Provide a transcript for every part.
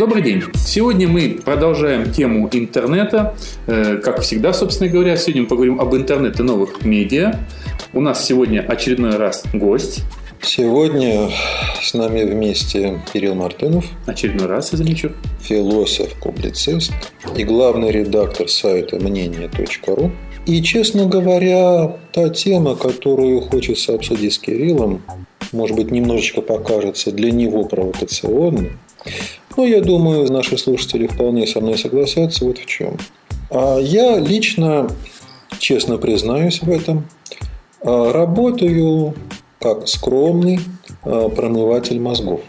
Добрый день. Сегодня мы продолжаем тему интернета. Э, как всегда, собственно говоря, сегодня мы поговорим об интернете новых медиа. У нас сегодня очередной раз гость. Сегодня с нами вместе Кирилл Мартынов. Очередной раз, я замечу. Философ, публицист и главный редактор сайта мнение.ру. И, честно говоря, та тема, которую хочется обсудить с Кириллом, может быть, немножечко покажется для него провокационной, но я думаю, наши слушатели вполне со мной согласятся вот в чем. А я лично, честно признаюсь в этом, а, работаю как скромный а, промыватель мозгов.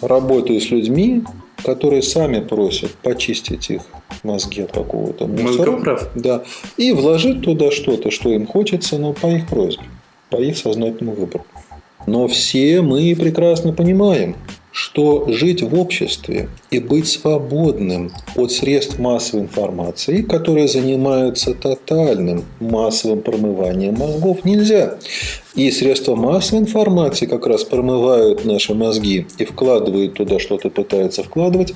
Работаю с людьми, которые сами просят почистить их мозги от какого-то мусора. Мозгоправ. Да. И вложить туда что-то, что им хочется, но по их просьбе, по их сознательному выбору. Но все мы прекрасно понимаем, что жить в обществе и быть свободным от средств массовой информации, которые занимаются тотальным массовым промыванием мозгов, нельзя. И средства массовой информации как раз промывают наши мозги и вкладывают туда что-то, пытаются вкладывать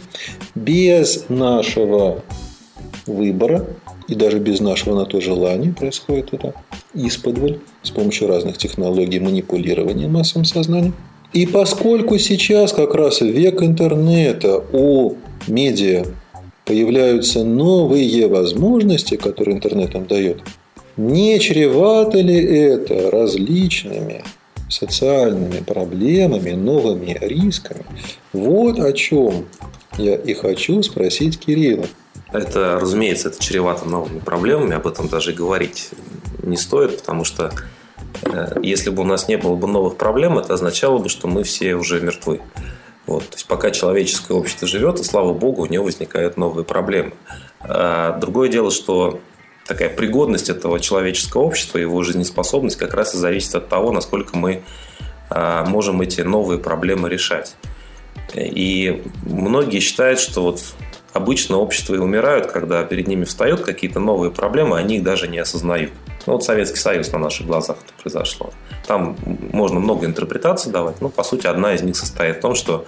без нашего выбора и даже без нашего на то желания происходит это исподволь с помощью разных технологий манипулирования массовым сознанием. И поскольку сейчас как раз век интернета у медиа появляются новые возможности, которые интернет нам дает, не чревато ли это различными социальными проблемами, новыми рисками? Вот о чем я и хочу спросить Кирилла. Это, разумеется, это чревато новыми проблемами, об этом даже говорить не стоит, потому что если бы у нас не было бы новых проблем, это означало бы, что мы все уже мертвы. Вот. То есть пока человеческое общество живет, и слава богу, у него возникают новые проблемы. А другое дело, что такая пригодность этого человеческого общества, его жизнеспособность как раз и зависит от того, насколько мы а, можем эти новые проблемы решать. И многие считают, что вот обычно общество и умирают, когда перед ними встают какие-то новые проблемы, они их даже не осознают. Ну, вот Советский Союз на наших глазах это произошло. Там можно много интерпретаций давать, но, по сути, одна из них состоит в том, что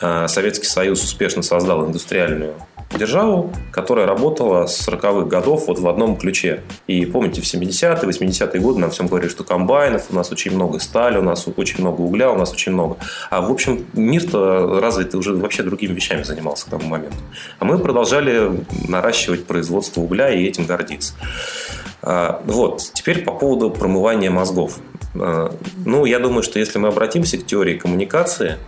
э, Советский Союз успешно создал индустриальную державу, которая работала с 40-х годов вот в одном ключе. И помните, в 70-е, 80-е годы нам всем говорили, что комбайнов, у нас очень много стали, у нас очень много угля, у нас очень много. А в общем, мир-то развитый уже вообще другими вещами занимался к тому моменту. А мы продолжали наращивать производство угля и этим гордиться. А, вот, теперь по поводу промывания мозгов. А, ну, я думаю, что если мы обратимся к теории коммуникации,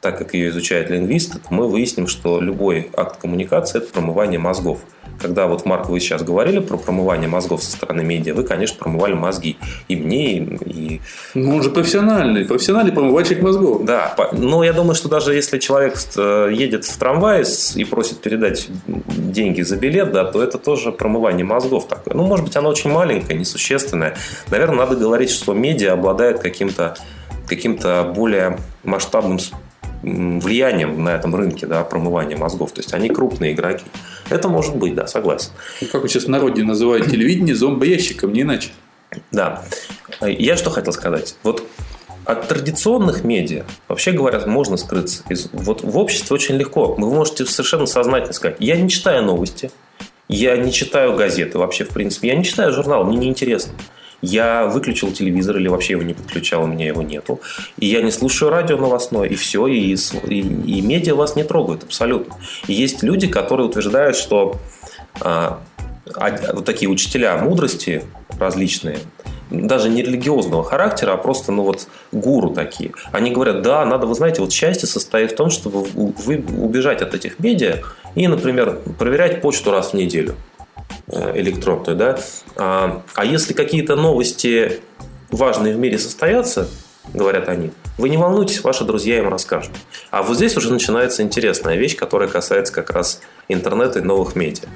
так как ее изучают лингвисты, то мы выясним, что любой акт коммуникации – это промывание мозгов. Когда вот, Марк, вы сейчас говорили про промывание мозгов со стороны медиа, вы, конечно, промывали мозги. И мне, и... Ну, он же профессиональный, профессиональный промывальщик мозгов. Да, но я думаю, что даже если человек э, едет в трамвае и просит передать деньги за билет, да, то это тоже промывание мозгов такое. Ну, может быть, оно очень маленькое, несущественное. Наверное, надо говорить, что медиа обладает каким-то каким-то более масштабным влиянием на этом рынке да, промывания мозгов. То есть они крупные игроки. Это может быть, да, согласен. Ну, как вы сейчас в народе называют телевидение зомбоящиком, не иначе. Да. Я что хотел сказать. Вот от традиционных медиа, вообще говоря, можно скрыться. Вот в обществе очень легко. Вы можете совершенно сознательно сказать, я не читаю новости, я не читаю газеты вообще, в принципе, я не читаю журнал, мне неинтересно. интересно. Я выключил телевизор или вообще его не подключал, у меня его нету. И я не слушаю радио новостное, и все, и, и, и медиа вас не трогают абсолютно. И есть люди, которые утверждают, что а, вот такие учителя мудрости различные, даже не религиозного характера, а просто, ну вот, гуру такие. Они говорят, да, надо, вы знаете, вот счастье состоит в том, чтобы вы убежать от этих медиа и, например, проверять почту раз в неделю. Э, электронную, да. А, а если какие-то новости важные в мире состоятся, говорят они, вы не волнуйтесь, ваши друзья им расскажут. А вот здесь уже начинается интересная вещь, которая касается как раз интернета и новых медиа.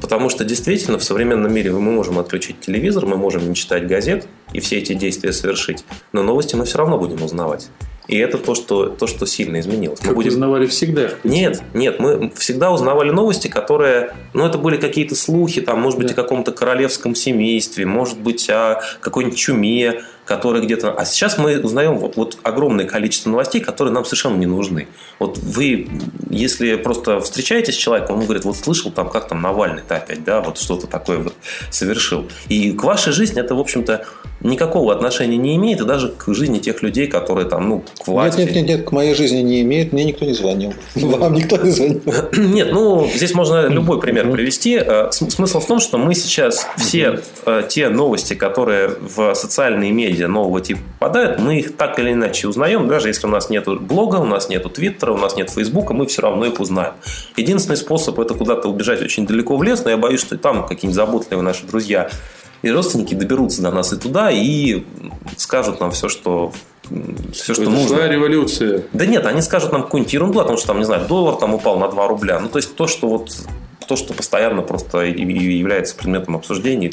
Потому что действительно в современном мире мы можем отключить телевизор, мы можем не читать газет и все эти действия совершить, но новости мы все равно будем узнавать. И это то, что, то, что сильно изменилось. Мы будем... узнавали всегда? Нет, нет, мы всегда узнавали новости, которые, ну, это были какие-то слухи, там, может быть, да. о каком-то королевском семействе, может быть, о какой-нибудь чуме, которые где-то... А сейчас мы узнаем вот, вот огромное количество новостей, которые нам совершенно не нужны. Вот вы, если просто встречаетесь с человеком, он говорит, вот слышал там, как там Навальный-то опять, да, вот что-то такое вот совершил. И к вашей жизни это, в общем-то, никакого отношения не имеет, и даже к жизни тех людей, которые там, ну, к власти. Нет, нет, нет, нет, к моей жизни не имеет, мне никто не звонил. Вам никто не звонил. Нет, ну, здесь можно любой пример привести. Э, смысл в том, что мы сейчас все э, те новости, которые в социальные медиа нового типа попадают, мы их так или иначе узнаем, даже если у нас нет блога, у нас нет твиттера, у нас нет фейсбука, мы все равно их узнаем. Единственный способ это куда-то убежать очень далеко в лес, но я боюсь, что там какие-нибудь заботливые наши друзья и родственники доберутся до нас и туда, и скажут нам все, что все, что нужно. революция. Да нет, они скажут нам какую-нибудь ерунду, потому что там, не знаю, доллар там упал на 2 рубля. Ну, то есть то, что вот то, что постоянно просто является предметом обсуждений.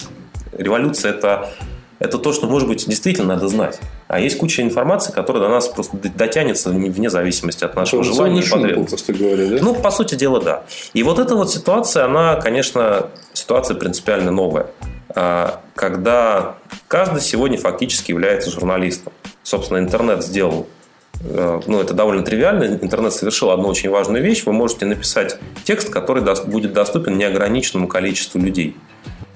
Революция это это то, что, может быть, действительно надо знать. А есть куча информации, которая до нас просто дотянется вне зависимости от нашего желания и потребностей. Говоря, да? Ну, по сути дела, да. И вот эта вот ситуация, она, конечно, ситуация принципиально новая. А, когда каждый сегодня фактически является журналистом. Собственно, интернет сделал э, ну, это довольно тривиально. Интернет совершил одну очень важную вещь. Вы можете написать текст, который будет доступен неограниченному количеству людей.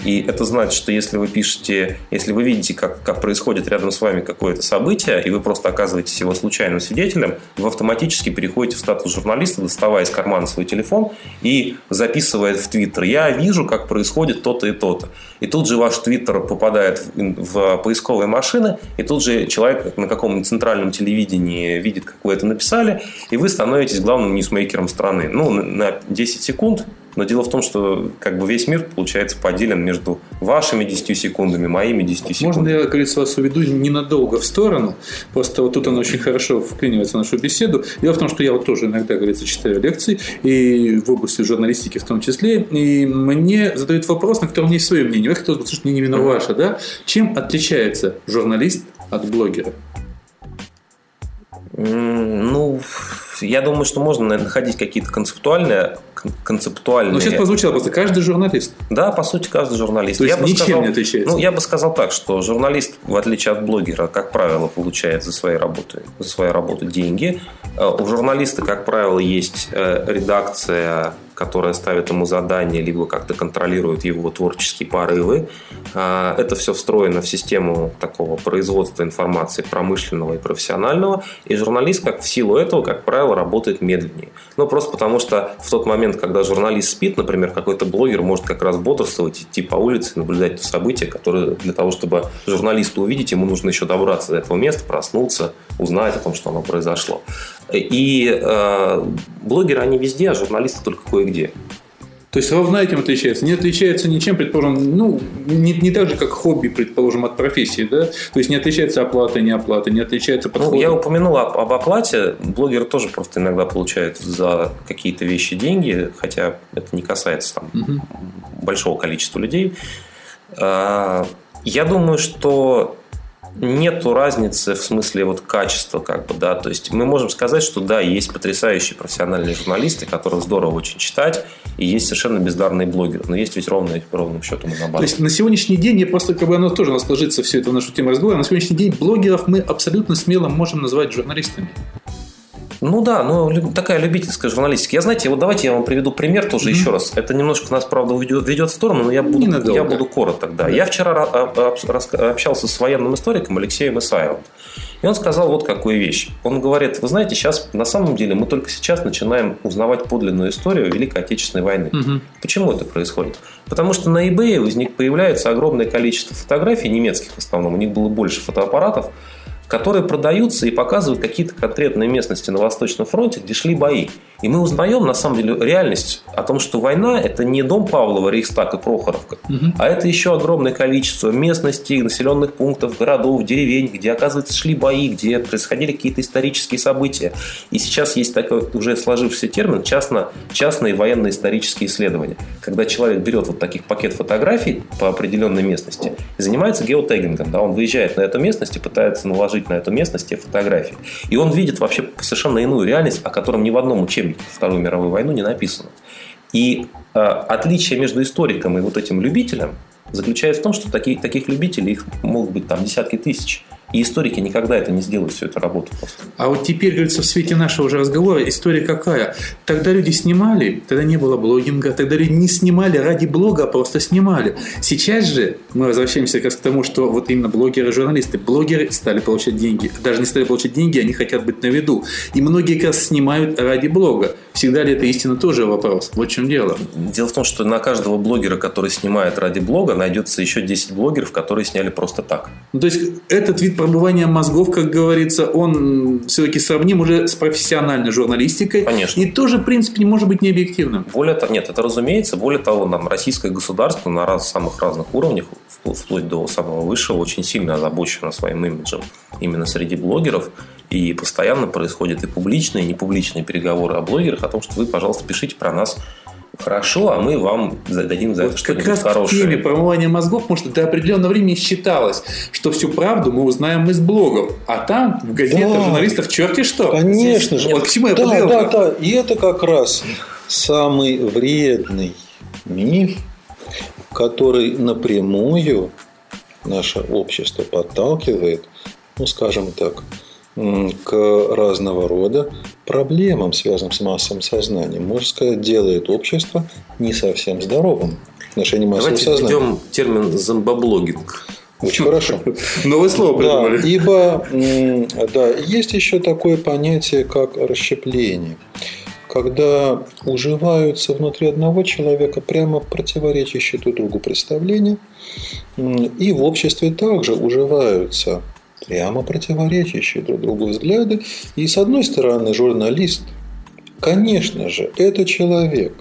И это значит, что если вы пишете, если вы видите, как, как происходит рядом с вами какое-то событие, и вы просто оказываетесь его случайным свидетелем, вы автоматически переходите в статус журналиста, доставая из кармана свой телефон и записывая в Твиттер. Я вижу, как происходит то-то и то-то. И тут же ваш Твиттер попадает в, в поисковые машины, и тут же человек на каком-нибудь центральном телевидении видит, как вы это написали, и вы становитесь главным ньюсмейкером страны. Ну, на 10 секунд но дело в том, что как бы весь мир, получается, поделен между вашими 10 секундами, моими 10 секундами. Можно я, говорится, вас уведу ненадолго в сторону? Просто вот тут он очень хорошо вклинивается в нашу беседу. Дело в том, что я вот тоже иногда, говорится, читаю лекции, и в области журналистики в том числе, и мне задают вопрос, на который у меня есть свое мнение. Я хотел бы услышать мнение именно ваше, да? Чем отличается журналист от блогера? Ну, я думаю, что можно находить какие-то концептуальные, концептуальные... Ну, сейчас прозвучало просто каждый журналист. Да, по сути, каждый журналист. То есть я ничем сказал, не отличается? Ну, я бы сказал так, что журналист, в отличие от блогера, как правило, получает за свои работы, за свои работы деньги. Э, у журналиста, как правило, есть э, редакция которая ставит ему задания, либо как-то контролирует его творческие порывы. А, это все встроено в систему такого производства информации промышленного и профессионального. И журналист, как в силу этого, как правило, работает медленнее. Ну, просто потому что в тот момент, когда журналист спит, например, какой-то блогер может как раз бодрствовать, идти по улице, наблюдать то событие, которое для того, чтобы журналисту увидеть, ему нужно еще добраться до этого места, проснуться, узнать о том, что оно произошло. И э, блогеры, они везде, а журналисты только кое-где. То есть ровно этим отличается. Не отличается ничем, предположим, ну, не, не так же, как хобби, предположим, от профессии, да? То есть не отличается оплата, не оплата, не отличается подход. Ну, я упомянул об, об оплате. Блогеры тоже просто иногда получают за какие-то вещи деньги, хотя это не касается там угу. большого количества людей. А, я думаю, что нету разницы в смысле вот качества, как бы, да, то есть мы можем сказать, что да, есть потрясающие профессиональные журналисты, которых здорово очень читать, и есть совершенно бездарные блогеры, но есть ведь ровно, ровным счетом наоборот. То есть на сегодняшний день, я просто, как бы оно тоже у нас ложится все это в нашу тему разговора, на сегодняшний день блогеров мы абсолютно смело можем назвать журналистами. Ну да, ну такая любительская журналистика. Я, знаете, вот давайте я вам приведу пример тоже mm-hmm. еще раз. Это немножко нас, правда, ведет, ведет в сторону, но я буду, я буду короток. Да. Я вчера общался с военным историком Алексеем Исаевым. И он сказал вот какую вещь. Он говорит, вы знаете, сейчас на самом деле мы только сейчас начинаем узнавать подлинную историю Великой Отечественной войны. Угу. Почему это происходит? Потому что на eBay возник, появляется огромное количество фотографий, немецких в основном, у них было больше фотоаппаратов, которые продаются и показывают какие-то конкретные местности на Восточном фронте, где шли бои. И мы узнаем, на самом деле, реальность о том, что война – это не дом Павлова, Рейхстаг и Прохоровка, угу. а это еще огромное количество местностей, населенных пунктов, городов, деревень, где, оказывается, шли бои, где происходили какие-то исторические события. И сейчас есть такой уже сложившийся термин частно, частные военно-исторические исследования. Когда человек берет вот таких пакет фотографий по определенной местности, и занимается геотегингом. Да? Он выезжает на эту местность и пытается наложить на эту местность те фотографии. И он видит вообще совершенно иную реальность, о котором ни в одном учебнике Вторую мировую войну не написано. И э, отличие между историком и вот этим любителем заключается в том, что такие, таких любителей их могут быть там десятки тысяч. И историки никогда это не сделают, всю эту работу просто. А вот теперь, говорится, в свете нашего уже разговора, история какая? Тогда люди снимали, тогда не было блогинга, тогда люди не снимали ради блога, а просто снимали. Сейчас же мы возвращаемся как раз к тому, что вот именно блогеры, журналисты, блогеры стали получать деньги. Даже не стали получать деньги, они хотят быть на виду. И многие как раз снимают ради блога. Всегда ли это истина, тоже вопрос. Вот в чем дело. Дело в том, что на каждого блогера, который снимает ради блога, найдется еще 10 блогеров, которые сняли просто так. Ну, то есть, этот вид пробывания мозгов, как говорится, он все-таки сравним уже с профессиональной журналистикой. Конечно. И тоже, в принципе, не может быть не объективным. Более того, нет, это разумеется. Более того, нам российское государство на раз, самых разных уровнях, вплоть до самого высшего, очень сильно озабочено своим имиджем именно среди блогеров. И постоянно происходят и публичные, и непубличные переговоры о блогерах, о том, что вы, пожалуйста, пишите про нас хорошо, а мы вам дадим за вот это что-нибудь как раз хорошее. в теме промывания мозгов, потому что до определенного времени считалось, что всю правду мы узнаем из блогов, а там в газетах, да. журналистов черти что. Конечно Здесь, же. Вот к чему я да, подвел. Да, да, и это как раз самый вредный миф, который напрямую наше общество подталкивает, ну, скажем так, к разного рода проблемам, связанным с массовым сознанием. Можно сказать, делает общество не совсем здоровым в отношении массового Давайте сознания. введем термин «зомбоблогинг». Очень хорошо. Новое слово придумали. Да, ибо да, есть еще такое понятие, как расщепление. Когда уживаются внутри одного человека прямо противоречащие друг другу представления, и в обществе также уживаются прямо противоречащие друг другу взгляды. И с одной стороны, журналист, конечно же, это человек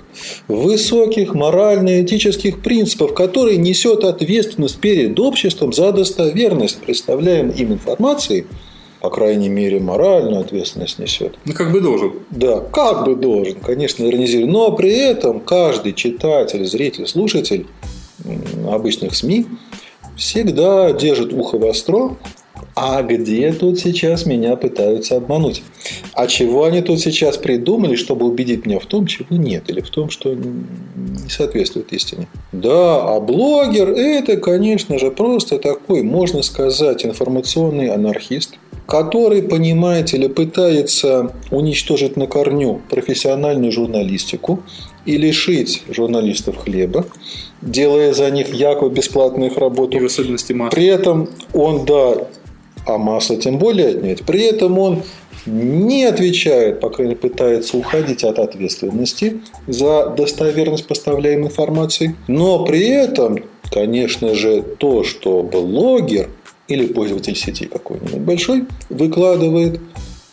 высоких морально-этических принципов, который несет ответственность перед обществом за достоверность представляемой им информации, по крайней мере, моральную ответственность несет. Ну, как бы должен. Да, как бы должен, конечно, иронизирую. Но при этом каждый читатель, зритель, слушатель обычных СМИ всегда держит ухо востро а где тут сейчас меня пытаются обмануть? А чего они тут сейчас придумали, чтобы убедить меня в том, чего нет, или в том, что не соответствует истине? Да, а блогер – это, конечно же, просто такой, можно сказать, информационный анархист, который, понимаете ли, пытается уничтожить на корню профессиональную журналистику и лишить журналистов хлеба, делая за них якобы бесплатную их работу. И в особенности масс. При этом он, да, а масло тем более отнять. При этом он не отвечает, по крайней мере, пытается уходить от ответственности за достоверность поставляемой информации. Но при этом, конечно же, то, что блогер или пользователь сети какой-нибудь большой выкладывает,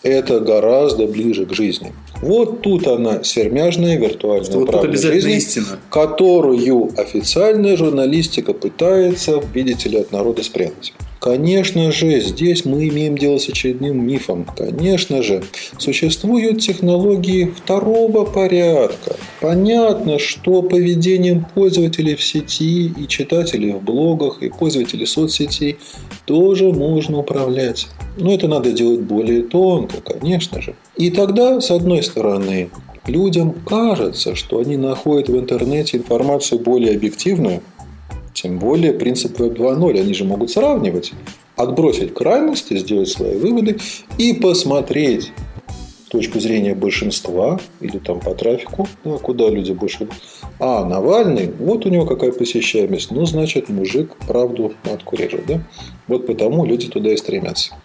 это гораздо ближе к жизни. Вот тут она, сермяжная виртуальная что правда вот жизни, истина. которую официальная журналистика пытается, видите ли, от народа спрятать. Конечно же, здесь мы имеем дело с очередным мифом. Конечно же, существуют технологии второго порядка. Понятно, что поведением пользователей в сети и читателей в блогах и пользователей соцсетей тоже можно управлять. Но это надо делать более тонко, конечно же. И тогда, с одной стороны, людям кажется, что они находят в интернете информацию более объективную, тем более принцип Web 2.0. Они же могут сравнивать, отбросить крайности, сделать свои выводы и посмотреть точку зрения большинства или там по трафику, да, куда люди больше. А Навальный, вот у него какая посещаемость, ну, значит, мужик правду матку режет. Да? Вот потому люди туда и стремятся.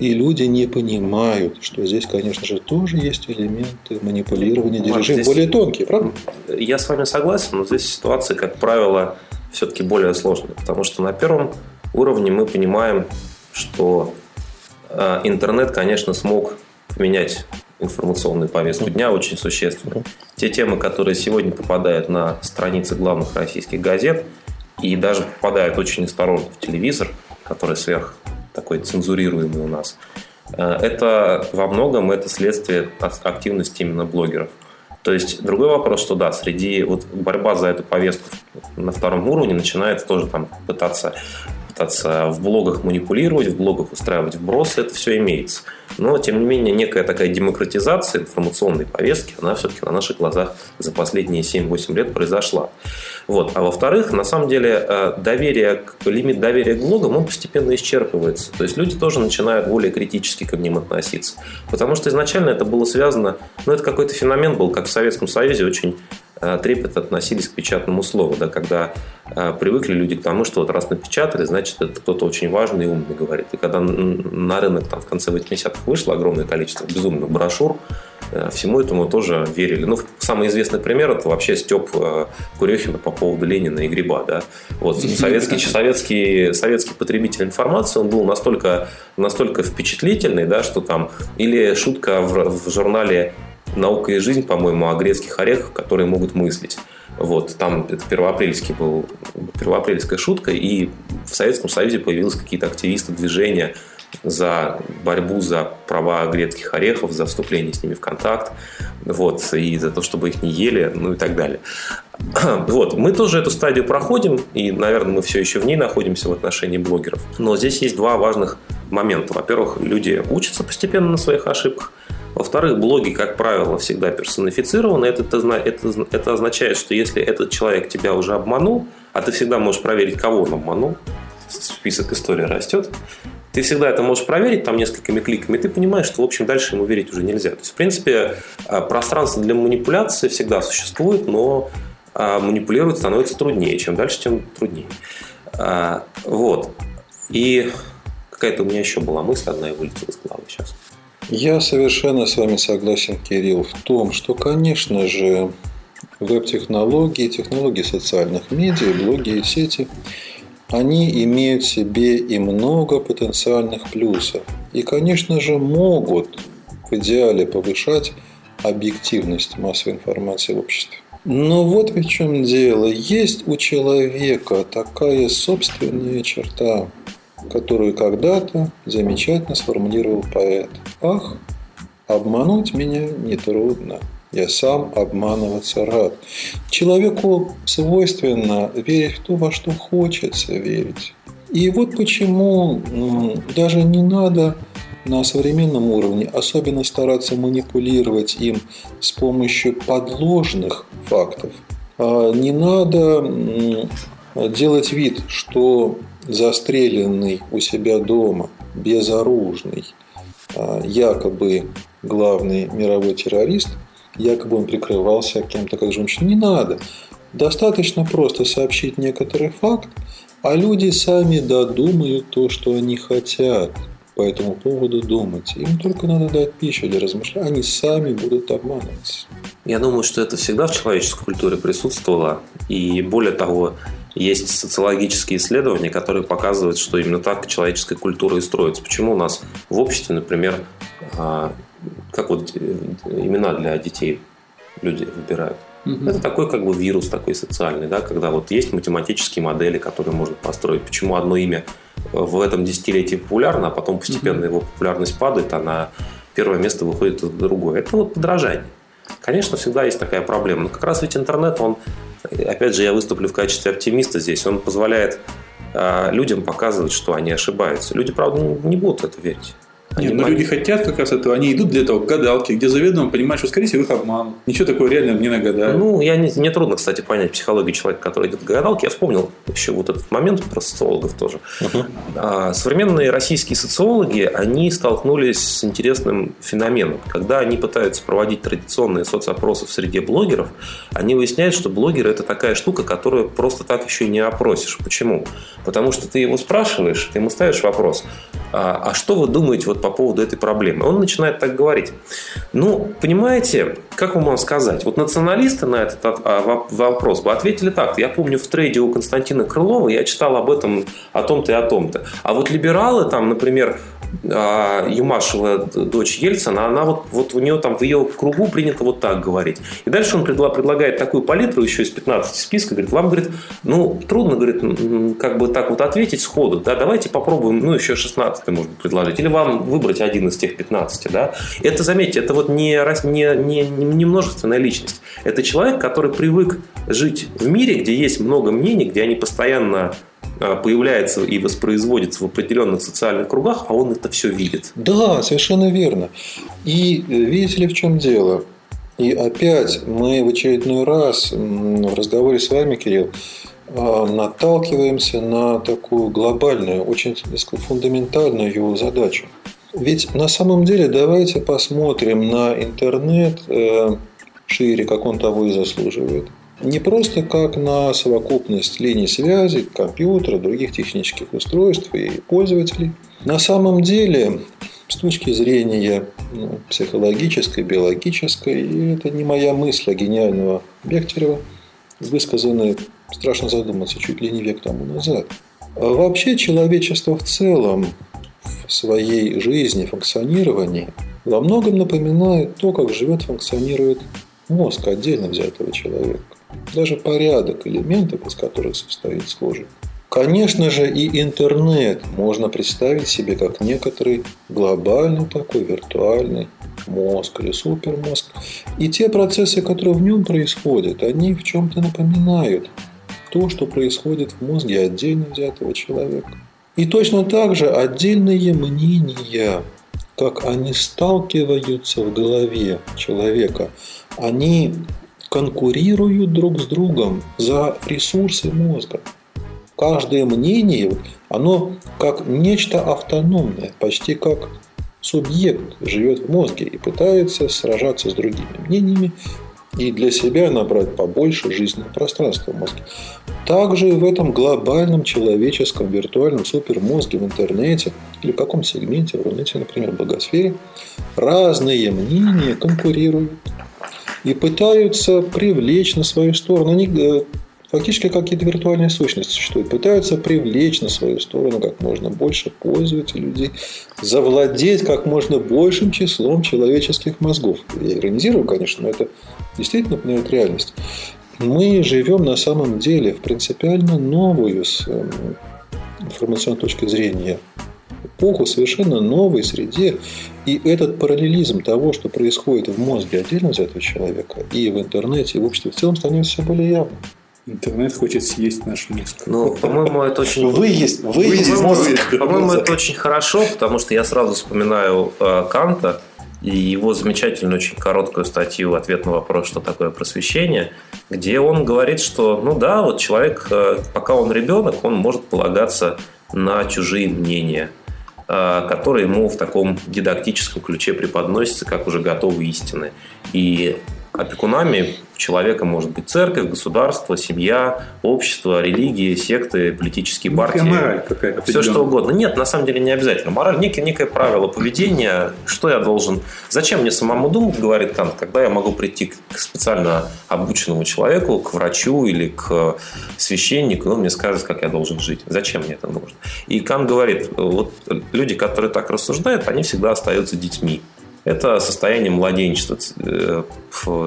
И люди не понимают, что здесь, конечно же, тоже есть элементы манипулирования, дирижим более тонкие, правда? Я с вами согласен, но здесь ситуация, как правило, все-таки более сложная, потому что на первом уровне мы понимаем, что э, интернет, конечно, смог поменять информационную повестку дня очень существенно. Те темы, которые сегодня попадают на страницы главных российских газет и даже попадают очень осторожно в телевизор, который сверх такой цензурируемый у нас, э, это во многом это следствие активности именно блогеров. То есть другой вопрос, что да, среди вот борьба за эту повестку на втором уровне начинает тоже там пытаться пытаться в блогах манипулировать, в блогах устраивать вбросы, это все имеется. Но, тем не менее, некая такая демократизация информационной повестки, она все-таки на наших глазах за последние 7-8 лет произошла. Вот. А во-вторых, на самом деле, э, доверие, лимит доверия к блогам, он постепенно исчерпывается. То есть люди тоже начинают более критически к ним относиться. Потому что изначально это было связано, ну, это какой-то феномен был, как в Советском Союзе очень Э, трепет относились к печатному слову, да, когда э, привыкли люди к тому, что вот раз напечатали, значит, это кто-то очень важный и умный говорит. И когда на рынок там, в конце 80-х вышло огромное количество безумных брошюр, э, всему этому тоже верили. Ну, самый известный пример это вообще Степ Курехина по поводу Ленина и Гриба. Да? Вот, советский, советский, советский потребитель информации, он был настолько, настолько впечатлительный, да, что там или шутка в, в журнале «Наука и жизнь», по-моему, о грецких орехах, которые могут мыслить. Вот, там это первоапрельский был, первоапрельская шутка, и в Советском Союзе появились какие-то активисты движения за борьбу за права грецких орехов, за вступление с ними в контакт, вот, и за то, чтобы их не ели, ну и так далее. Вот, мы тоже эту стадию проходим, и, наверное, мы все еще в ней находимся в отношении блогеров. Но здесь есть два важных момента. Во-первых, люди учатся постепенно на своих ошибках – во-вторых, блоги, как правило, всегда персонифицированы. Это, это, это, означает, что если этот человек тебя уже обманул, а ты всегда можешь проверить, кого он обманул, список истории растет, ты всегда это можешь проверить там несколькими кликами, и ты понимаешь, что, в общем, дальше ему верить уже нельзя. То есть, в принципе, а, пространство для манипуляции всегда существует, но а, манипулировать становится труднее. Чем дальше, тем труднее. А, вот. И какая-то у меня еще была мысль, одна и вылетела из головы сейчас. Я совершенно с вами согласен, Кирилл, в том, что, конечно же, веб-технологии, технологии социальных медиа, блоги и сети, они имеют в себе и много потенциальных плюсов. И, конечно же, могут в идеале повышать объективность массовой информации в обществе. Но вот в чем дело. Есть у человека такая собственная черта, которую когда-то замечательно сформулировал поэт. Ах, обмануть меня нетрудно, я сам обманываться рад. Человеку свойственно верить в то, во что хочется верить. И вот почему даже не надо на современном уровне особенно стараться манипулировать им с помощью подложных фактов. А не надо делать вид, что застреленный у себя дома, безоружный, а, якобы главный мировой террорист, якобы он прикрывался кем-то как женщина. Не надо. Достаточно просто сообщить некоторый факт, а люди сами додумают то, что они хотят по этому поводу думать. Им только надо дать пищу для размышления, они сами будут обманываться. Я думаю, что это всегда в человеческой культуре присутствовало. И более того, есть социологические исследования, которые показывают, что именно так человеческая культура и строится. Почему у нас в обществе, например, а, как вот э, имена для детей люди выбирают? Угу. Это такой как бы вирус такой социальный, да, когда вот есть математические модели, которые можно построить. Почему одно имя в этом десятилетии популярно, а потом постепенно угу. его популярность падает, а на первое место выходит другое. Это вот подражание. Конечно, всегда есть такая проблема. Но как раз ведь интернет, он опять же, я выступлю в качестве оптимиста здесь, он позволяет а, людям показывать, что они ошибаются. Люди, правда, не будут это верить. Они Нет, но люди хотят как раз этого. Они идут для этого к гадалке, где заведомо понимают, что, скорее всего, их обман. Ничего такого реально не нагадают. Ну, я не, мне трудно, кстати, понять психологию человека, который идет к гадалке. Я вспомнил еще вот этот момент про социологов тоже. Uh-huh. А, современные российские социологи, они столкнулись с интересным феноменом. Когда они пытаются проводить традиционные соцопросы в среде блогеров, они выясняют, что блогеры – это такая штука, которую просто так еще не опросишь. Почему? Потому что ты его спрашиваешь, ты ему ставишь вопрос, а, а что вы думаете вот по поводу этой проблемы? Он начинает так говорить. Ну, понимаете, как вам сказать? Вот националисты на этот а, вопрос бы ответили так. Я помню в трейде у Константина Крылова, я читал об этом, о том-то и о том-то. А вот либералы там, например, а, Юмашева, дочь Ельцина, она вот, вот у нее там в ее кругу принято вот так говорить. И дальше он предлагает такую палитру еще из 15 списка, говорит, вам, говорит, ну, трудно, говорит, как бы так вот ответить сходу, да, давайте попробуем, ну, еще 16 может предложить, или вам выбрать один из тех 15, да. Это, заметьте, это вот не, не, не, не множественная личность, это человек, который привык жить в мире, где есть много мнений, где они постоянно появляется и воспроизводится в определенных социальных кругах, а он это все видит. Да, совершенно верно. И э, видите ли, в чем дело? И опять мы в очередной раз в разговоре с вами, Кирилл, а, наталкиваемся на такую глобальную, очень сказать, фундаментальную задачу. Ведь на самом деле давайте посмотрим на интернет э, шире, как он того и заслуживает – не просто как на совокупность линий связи, компьютера, других технических устройств и пользователей. На самом деле, с точки зрения ну, психологической, биологической, и это не моя мысль, а гениального Бехтерева, высказанная, страшно задуматься, чуть ли не век тому назад. А вообще человечество в целом в своей жизни, функционировании во многом напоминает то, как живет, функционирует мозг отдельно взятого человека даже порядок элементов, из которых состоит схожий. Конечно же, и интернет можно представить себе как некоторый глобальный такой виртуальный мозг или супермозг. И те процессы, которые в нем происходят, они в чем-то напоминают то, что происходит в мозге отдельно взятого человека. И точно так же отдельные мнения, как они сталкиваются в голове человека, они конкурируют друг с другом за ресурсы мозга. Каждое мнение, оно как нечто автономное, почти как субъект живет в мозге и пытается сражаться с другими мнениями и для себя набрать побольше жизненного пространства в мозге. Также в этом глобальном человеческом виртуальном супермозге в интернете или в каком сегменте, в Рунете, например, в благосфере, разные мнения конкурируют и пытаются привлечь на свою сторону. Они э, фактически какие-то виртуальные сущности существуют, пытаются привлечь на свою сторону как можно больше пользователей людей, завладеть как можно большим числом человеческих мозгов. Я иронизирую, конечно, но это действительно напоминает реальность. Мы живем на самом деле в принципиально новую с эм, информационной точки зрения эпоху совершенно новой среде. И этот параллелизм того, что происходит в мозге отдельно взятого человека, и в интернете, и в обществе в целом становится все более явным. Интернет хочет съесть наш мозг. Ну, по-моему, это очень... Вы есть, вы есть мозг. По-моему, это очень хорошо, потому что я сразу вспоминаю э, Канта и его замечательную, очень короткую статью «Ответ на вопрос, что такое просвещение», где он говорит, что, ну да, вот человек, э, пока он ребенок, он может полагаться на чужие мнения – который ему в таком дидактическом ключе преподносится как уже готовые истины. И опекунами человека может быть церковь, государство, семья, общество, религии, секты, политические ну, партии. мораль какая-то. Все что угодно. Нет, на самом деле не обязательно. Мораль некое, некое правило поведения. Что я должен... Зачем мне самому думать, говорит Кант, когда я могу прийти к специально обученному человеку, к врачу или к священнику, и он мне скажет, как я должен жить. Зачем мне это нужно? И Кант говорит, вот люди, которые так рассуждают, они всегда остаются детьми это состояние младенчества. Э,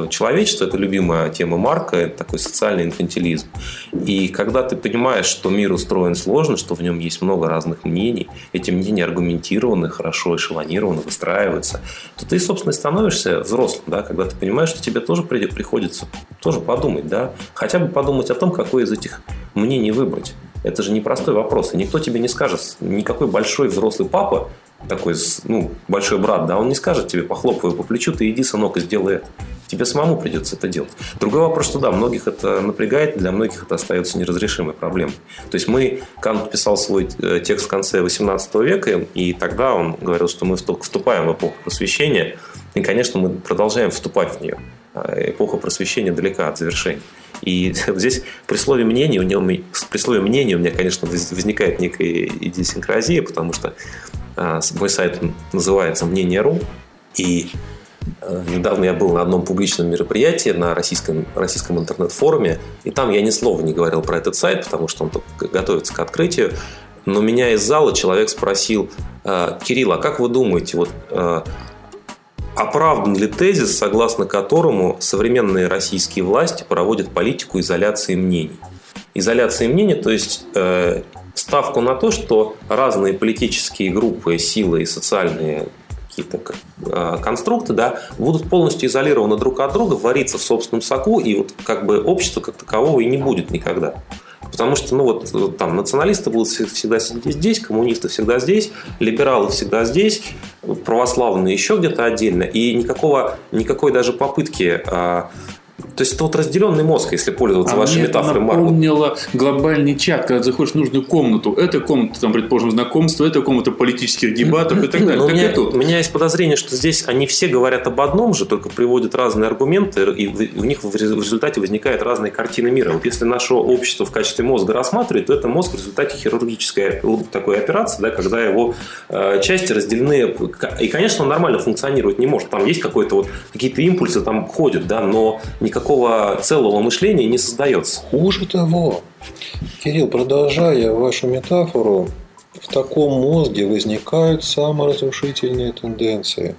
человечество – это любимая тема Марка, это такой социальный инфантилизм. И когда ты понимаешь, что мир устроен сложно, что в нем есть много разных мнений, эти мнения аргументированы, хорошо эшелонированы, выстраиваются, то ты, собственно, становишься взрослым, да, когда ты понимаешь, что тебе тоже приходится тоже подумать, да, хотя бы подумать о том, какое из этих мнений выбрать. Это же непростой вопрос. И никто тебе не скажет, никакой большой взрослый папа такой, ну, большой брат, да, он не скажет тебе, похлопывая по плечу, ты иди, сынок, и сделай это. Тебе самому придется это делать. Другой вопрос, что да, многих это напрягает, для многих это остается неразрешимой проблемой. То есть мы, Кант писал свой э, текст в конце 18 века, и тогда он говорил, что мы вступаем в эпоху просвещения, и, конечно, мы продолжаем вступать в нее. А эпоха просвещения далека от завершения. И здесь при слове мнения, у него, при слове мнения у меня, конечно, возникает некая идиосинкразия, потому что мой сайт называется «Мнение.ру», и э, Недавно я был на одном публичном мероприятии на российском, российском интернет-форуме, и там я ни слова не говорил про этот сайт, потому что он готовится к открытию. но меня из зала человек спросил, «Э, Кирилл, а как вы думаете, вот э, оправдан ли тезис, согласно которому современные российские власти проводят политику изоляции мнений? Изоляции мнений, то есть э, ставку на то, что разные политические группы, силы и социальные какие-то э, конструкты, да, будут полностью изолированы друг от друга, вариться в собственном соку, и вот как бы общества как такового и не будет никогда. Потому что, ну вот, э, там, националисты будут всегда сидеть здесь, коммунисты всегда здесь, либералы всегда здесь, православные еще где-то отдельно. И никакого, никакой даже попытки а, то есть это вот разделенный мозг, если пользоваться а вашей метафорой. Марк. напомнила глобальный чат, когда заходишь в нужную комнату. Это комната, там, предположим, знакомства, это комната политических дебатов и так далее. Но у, меня, у меня есть подозрение, что здесь они все говорят об одном же, только приводят разные аргументы, и у них в результате возникают разные картины мира. Вот если наше общество в качестве мозга рассматривает, то это мозг в результате хирургической такой операции, да, когда его э, части разделены. И, конечно, он нормально функционировать не может. Там есть какой-то вот какие-то импульсы там ходят, да, но никакого такого целого мышления не создается. Хуже того, Кирилл, продолжая вашу метафору, в таком мозге возникают саморазрушительные тенденции.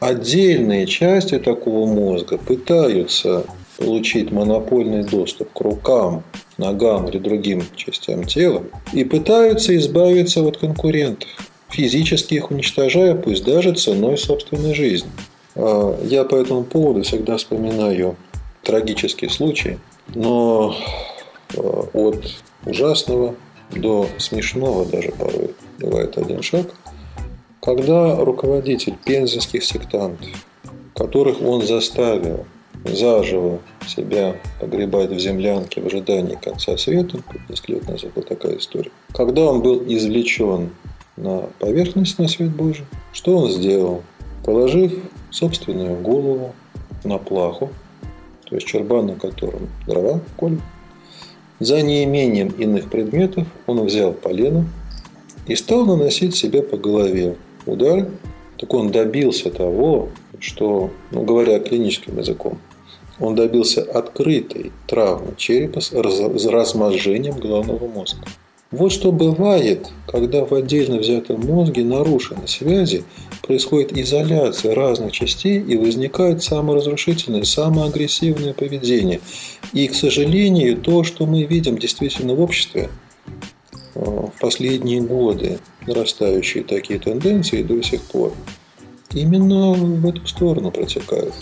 Отдельные части такого мозга пытаются получить монопольный доступ к рукам, ногам или другим частям тела и пытаются избавиться от конкурентов, физически их уничтожая, пусть даже ценой собственной жизни. А, я по этому поводу всегда вспоминаю трагический случай, но э, от ужасного до смешного даже порой бывает один шаг, когда руководитель пензенских сектантов, которых он заставил заживо себя погребать в землянке в ожидании конца света, несколько лет назад была такая история, когда он был извлечен на поверхность на свет Божий, что он сделал? Положив собственную голову на плаху, то есть чурбан, на котором дрова колем. За неимением иных предметов он взял полено и стал наносить себе по голове удар. Так он добился того, что, ну, говоря клиническим языком, он добился открытой травмы черепа с размозжением головного мозга. Вот что бывает, когда в отдельно взятом мозге нарушены связи, происходит изоляция разных частей и возникает саморазрушительное, самоагрессивное поведение. И, к сожалению, то, что мы видим действительно в обществе, э, в последние годы нарастающие такие тенденции до сих пор, именно в эту сторону протекают.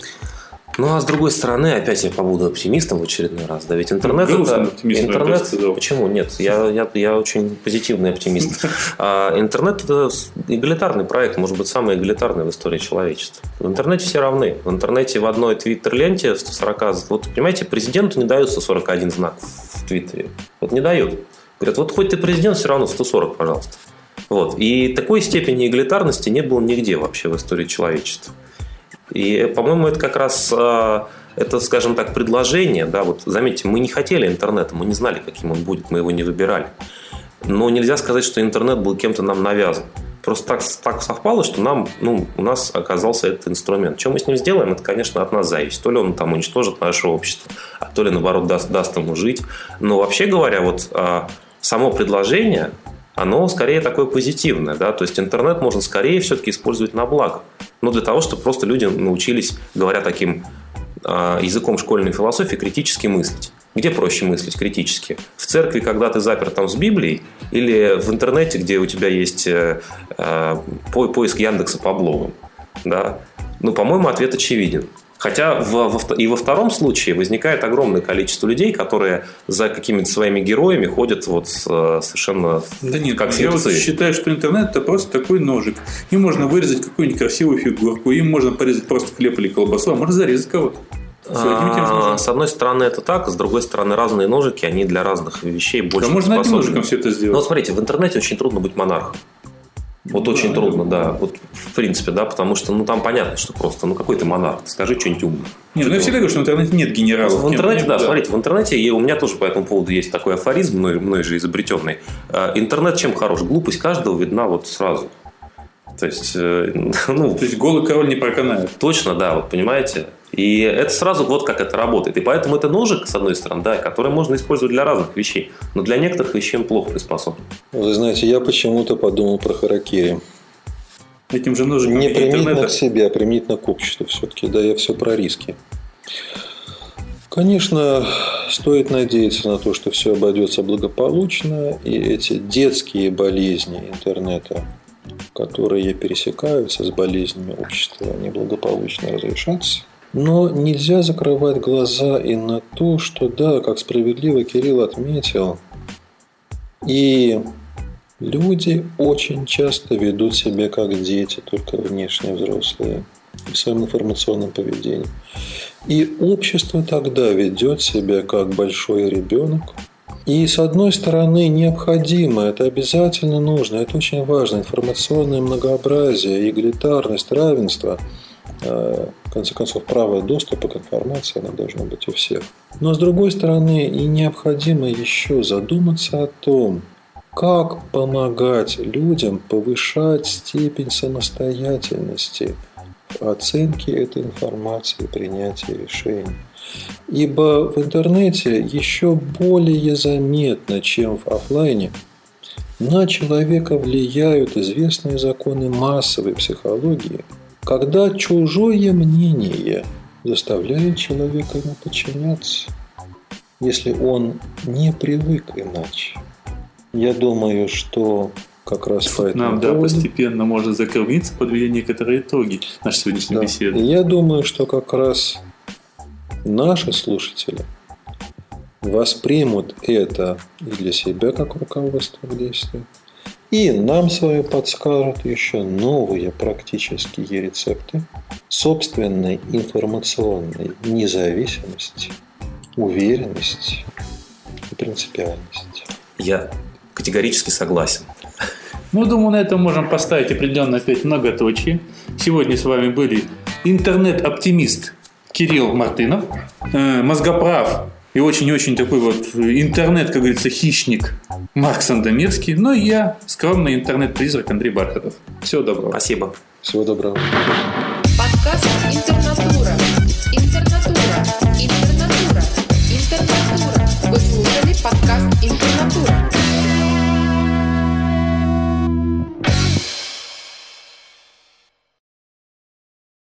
Ну, а с другой стороны, опять я побуду оптимистом в очередной раз. Да, ведь интернет ну, это... Интернет... Кажется, Почему? Нет, я, я, я очень позитивный оптимист. А, интернет это эгалитарный проект, может быть, самый эгалитарный в истории человечества. В интернете все равны. В интернете в одной твиттер-ленте 140... Вот, понимаете, президенту не дают 141 знак в твиттере. Вот не дают. Говорят, вот хоть ты президент, все равно 140, пожалуйста. Вот. И такой степени эгалитарности не было нигде вообще в истории человечества. И, по-моему, это как раз а, это, скажем так, предложение. Да, вот заметьте, мы не хотели интернета, мы не знали, каким он будет, мы его не выбирали. Но нельзя сказать, что интернет был кем-то нам навязан. Просто так, так совпало, что нам, ну, у нас оказался этот инструмент. Что мы с ним сделаем, это, конечно, от нас зависит. То ли он там уничтожит наше общество, а то ли, наоборот, даст, даст ему жить. Но вообще говоря, вот а, само предложение, оно скорее такое позитивное. Да? То есть интернет можно скорее все-таки использовать на благо но для того, чтобы просто люди научились, говоря таким э, языком школьной философии, критически мыслить. Где проще мыслить критически? В церкви, когда ты запер там с Библией, или в интернете, где у тебя есть э, э, поиск Яндекса по блогам? Да? Ну, по-моему, ответ очевиден. Хотя в, в, и во втором случае возникает огромное количество людей, которые за какими-то своими героями ходят вот э, совершенно да нет, как я вот считаю, что интернет это просто такой ножик. Им можно вырезать какую-нибудь красивую фигурку, им можно порезать просто хлеб или колбасу, а можно зарезать кого-то. А, с одной стороны это так, с другой стороны разные ножики, они для разных вещей больше да можно одним ножиком все это сделать. Но смотрите, в интернете очень трудно быть монархом. Вот да, очень трудно, да. Вот в принципе, да, потому что ну там понятно, что просто, ну какой ты монарх, скажи что-нибудь умное. Нет, ну я всегда говорю, что в интернете нет генералов. В интернете, да, да, смотрите, в интернете, и у меня тоже по этому поводу есть такой афоризм, мной, мной же изобретенный. А, интернет чем хорош? Глупость каждого видна вот сразу. То есть, э, ну, То есть голый король не проканает. Точно, да, вот понимаете. И это сразу вот как это работает. И поэтому это ножик, с одной стороны, да, который можно использовать для разных вещей. Но для некоторых вещей он плохо приспособлен. Вы знаете, я почему-то подумал про харакири. Этим же ножиком Не применительно к себе, а применительно к обществу все-таки. Да, я все про риски. Конечно, стоит надеяться на то, что все обойдется благополучно, и эти детские болезни интернета, которые пересекаются с болезнями общества, они благополучно разрешатся. Но нельзя закрывать глаза и на то, что да, как справедливо Кирилл отметил, и люди очень часто ведут себя как дети, только внешне взрослые в своем информационном поведении. И общество тогда ведет себя как большой ребенок. И с одной стороны необходимо, это обязательно нужно, это очень важно, информационное многообразие, эгалитарность, равенство – в конце концов, право доступа к информации оно должно быть у всех. Но с другой стороны, и необходимо еще задуматься о том, как помогать людям повышать степень самостоятельности в оценке этой информации и принятии решений. Ибо в интернете еще более заметно, чем в офлайне, на человека влияют известные законы массовой психологии – когда чужое мнение заставляет человека ему подчиняться, если он не привык иначе. Я думаю, что как раз по этому Нам, поводу... да, постепенно может закрывиться, подведя некоторые итоги нашей сегодняшней да. беседы. Я думаю, что как раз наши слушатели воспримут это и для себя как руководство к действию, и нам с вами подскажут еще новые практические рецепты собственной информационной независимости, уверенности и принципиальности. Я категорически согласен. Ну, думаю, на этом можем поставить определенно опять многоточие. Сегодня с вами были интернет-оптимист Кирилл Мартынов, э, мозгоправ и очень-очень такой вот интернет, как говорится, хищник Марк Сандомирский. Ну и я, скромный интернет-призрак Андрей Бархатов. Всего доброго. Спасибо. Всего доброго. Подкаст «Интернатура». Интернатура. Интернатура. Интернатура. Вы слушали подкаст «Интернатура».